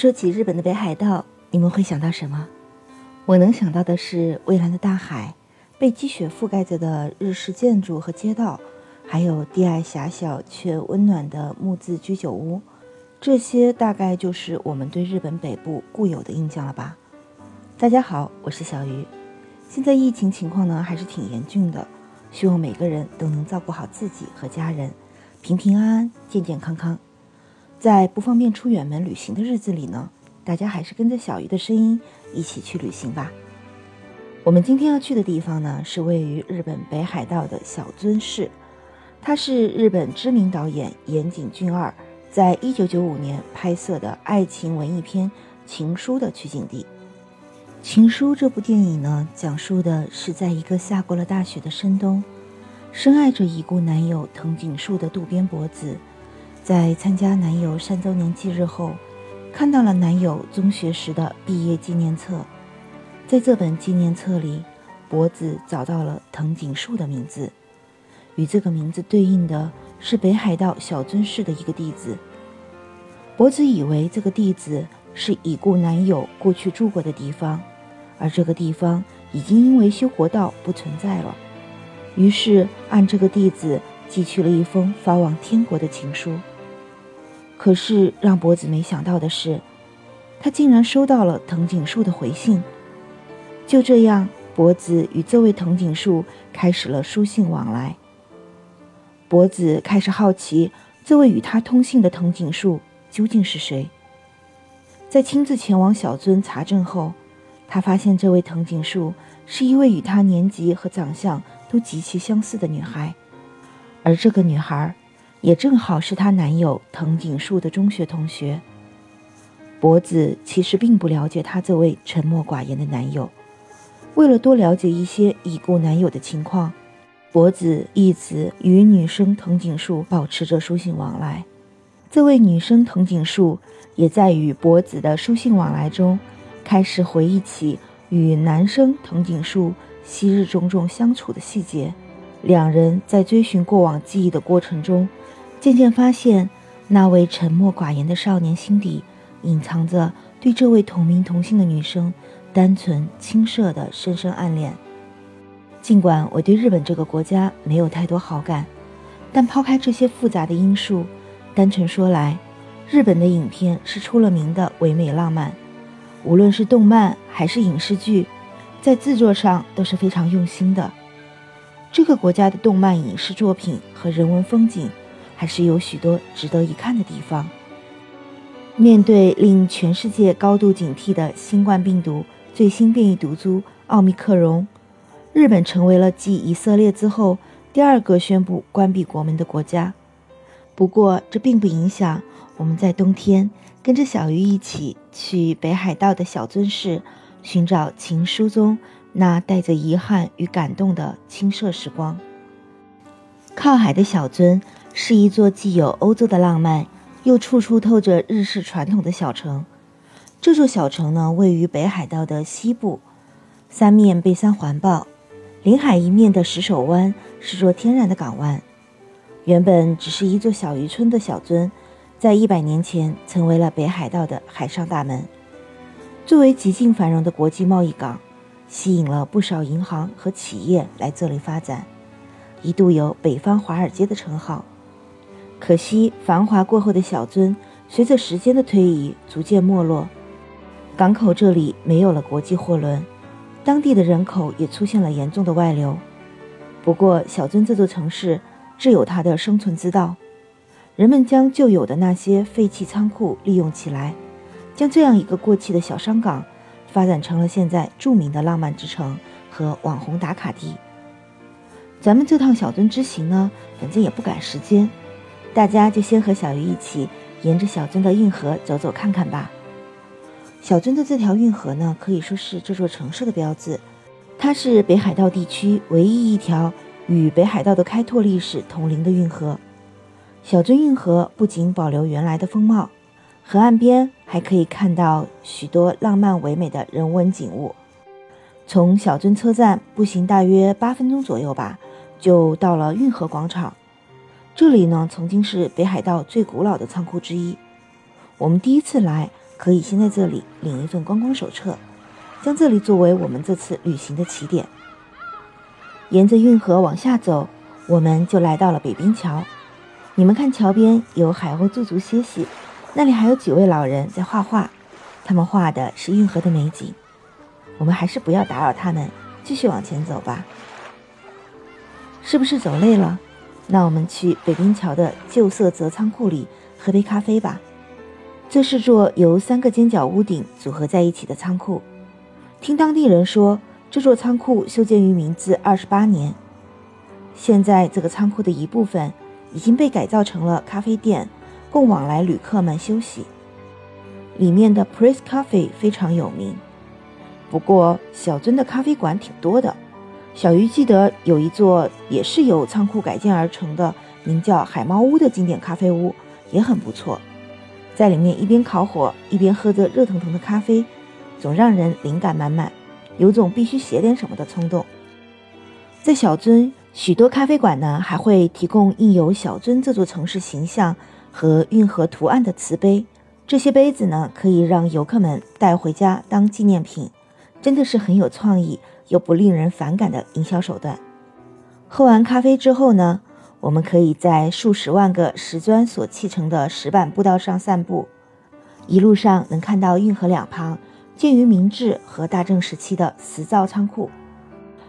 说起日本的北海道，你们会想到什么？我能想到的是蔚蓝的大海，被积雪覆盖着的日式建筑和街道，还有低矮狭小却温暖的木质居酒屋。这些大概就是我们对日本北部固有的印象了吧？大家好，我是小鱼。现在疫情情况呢还是挺严峻的，希望每个人都能照顾好自己和家人，平平安安、健健康康。在不方便出远门旅行的日子里呢，大家还是跟着小鱼的声音一起去旅行吧。我们今天要去的地方呢，是位于日本北海道的小樽市，它是日本知名导演岩井俊二在一九九五年拍摄的爱情文艺片《情书》的取景地。《情书》这部电影呢，讲述的是在一个下过了大雪的深冬，深爱着已故男友藤井树的渡边博子。在参加男友三周年忌日后，看到了男友中学时的毕业纪念册。在这本纪念册里，博子找到了藤井树的名字，与这个名字对应的是北海道小樽市的一个地址。博子以为这个地址是已故男友过去住过的地方，而这个地方已经因为修国道不存在了，于是按这个地址寄去了一封发往天国的情书。可是让博子没想到的是，他竟然收到了藤井树的回信。就这样，博子与这位藤井树开始了书信往来。博子开始好奇，这位与他通信的藤井树究竟是谁。在亲自前往小樽查证后，他发现这位藤井树是一位与他年纪和长相都极其相似的女孩，而这个女孩。也正好是她男友藤井树的中学同学。博子其实并不了解她这位沉默寡言的男友。为了多了解一些已故男友的情况，博子一直与女生藤井树保持着书信往来。这位女生藤井树也在与博子的书信往来中，开始回忆起与男生藤井树昔日种种相处的细节。两人在追寻过往记忆的过程中。渐渐发现，那位沉默寡言的少年心底隐藏着对这位同名同姓的女生单纯清澈的深深暗恋。尽管我对日本这个国家没有太多好感，但抛开这些复杂的因素，单纯说来，日本的影片是出了名的唯美浪漫，无论是动漫还是影视剧，在制作上都是非常用心的。这个国家的动漫影视作品和人文风景。还是有许多值得一看的地方。面对令全世界高度警惕的新冠病毒最新变异毒株奥密克戎，日本成为了继以色列之后第二个宣布关闭国门的国家。不过，这并不影响我们在冬天跟着小鱼一起去北海道的小樽市，寻找情书中那带着遗憾与感动的青涩时光。靠海的小樽。是一座既有欧洲的浪漫，又处处透着日式传统的小城。这座小城呢，位于北海道的西部，三面被山环抱，临海一面的石首湾是座天然的港湾。原本只是一座小渔村的小樽，在一百年前成为了北海道的海上大门。作为极尽繁荣的国际贸易港，吸引了不少银行和企业来这里发展，一度有“北方华尔街”的称号。可惜，繁华过后的小樽，随着时间的推移逐渐没落。港口这里没有了国际货轮，当地的人口也出现了严重的外流。不过，小樽这座城市自有它的生存之道。人们将旧有的那些废弃仓库利用起来，将这样一个过气的小商港发展成了现在著名的浪漫之城和网红打卡地。咱们这趟小樽之行呢，反正也不赶时间。大家就先和小鱼一起沿着小樽的运河走走看看吧。小樽的这条运河呢，可以说是这座城市的标志。它是北海道地区唯一一条与北海道的开拓历史同龄的运河。小樽运河不仅保留原来的风貌，河岸边还可以看到许多浪漫唯美的人文景物。从小樽车站步行大约八分钟左右吧，就到了运河广场。这里呢，曾经是北海道最古老的仓库之一。我们第一次来，可以先在这里领一份观光手册，将这里作为我们这次旅行的起点。沿着运河往下走，我们就来到了北冰桥。你们看，桥边有海鸥驻足歇息，那里还有几位老人在画画，他们画的是运河的美景。我们还是不要打扰他们，继续往前走吧。是不是走累了？那我们去北冰桥的旧色泽仓库里喝杯咖啡吧。这是座由三个尖角屋顶组合在一起的仓库。听当地人说，这座仓库修建于明治二十八年。现在这个仓库的一部分已经被改造成了咖啡店，供往来旅客们休息。里面的 Press Coffee 非常有名。不过小樽的咖啡馆挺多的。小鱼记得有一座也是由仓库改建而成的，名叫海猫屋的经典咖啡屋，也很不错。在里面一边烤火一边喝着热腾腾的咖啡，总让人灵感满满，有种必须写点什么的冲动。在小樽，许多咖啡馆呢还会提供印有小樽这座城市形象和运河图案的瓷杯，这些杯子呢可以让游客们带回家当纪念品，真的是很有创意。又不令人反感的营销手段。喝完咖啡之后呢，我们可以在数十万个石砖所砌成的石板步道上散步，一路上能看到运河两旁建于明治和大正时期的石造仓库。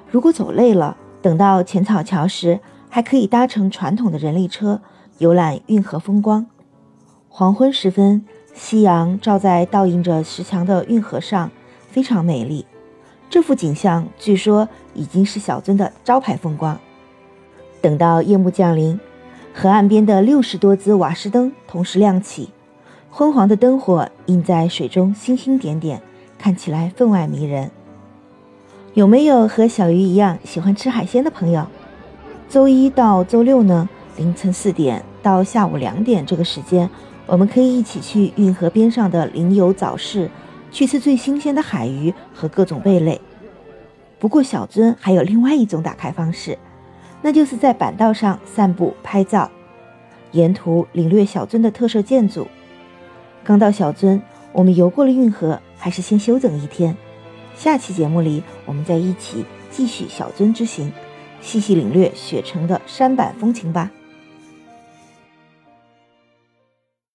如果走累了，等到浅草桥时，还可以搭乘传统的人力车游览运河风光。黄昏时分，夕阳照在倒映着石墙的运河上，非常美丽。这幅景象据说已经是小樽的招牌风光。等到夜幕降临，河岸边的六十多只瓦斯灯同时亮起，昏黄的灯火映在水中，星星点点，看起来分外迷人。有没有和小鱼一样喜欢吃海鲜的朋友？周一到周六呢，凌晨四点到下午两点这个时间，我们可以一起去运河边上的林游早市。去吃最新鲜的海鱼和各种贝类。不过小樽还有另外一种打开方式，那就是在板道上散步拍照，沿途领略小樽的特色建筑。刚到小樽，我们游过了运河，还是先休整一天。下期节目里，我们再一起继续小樽之行，细细领略雪城的山板风情吧。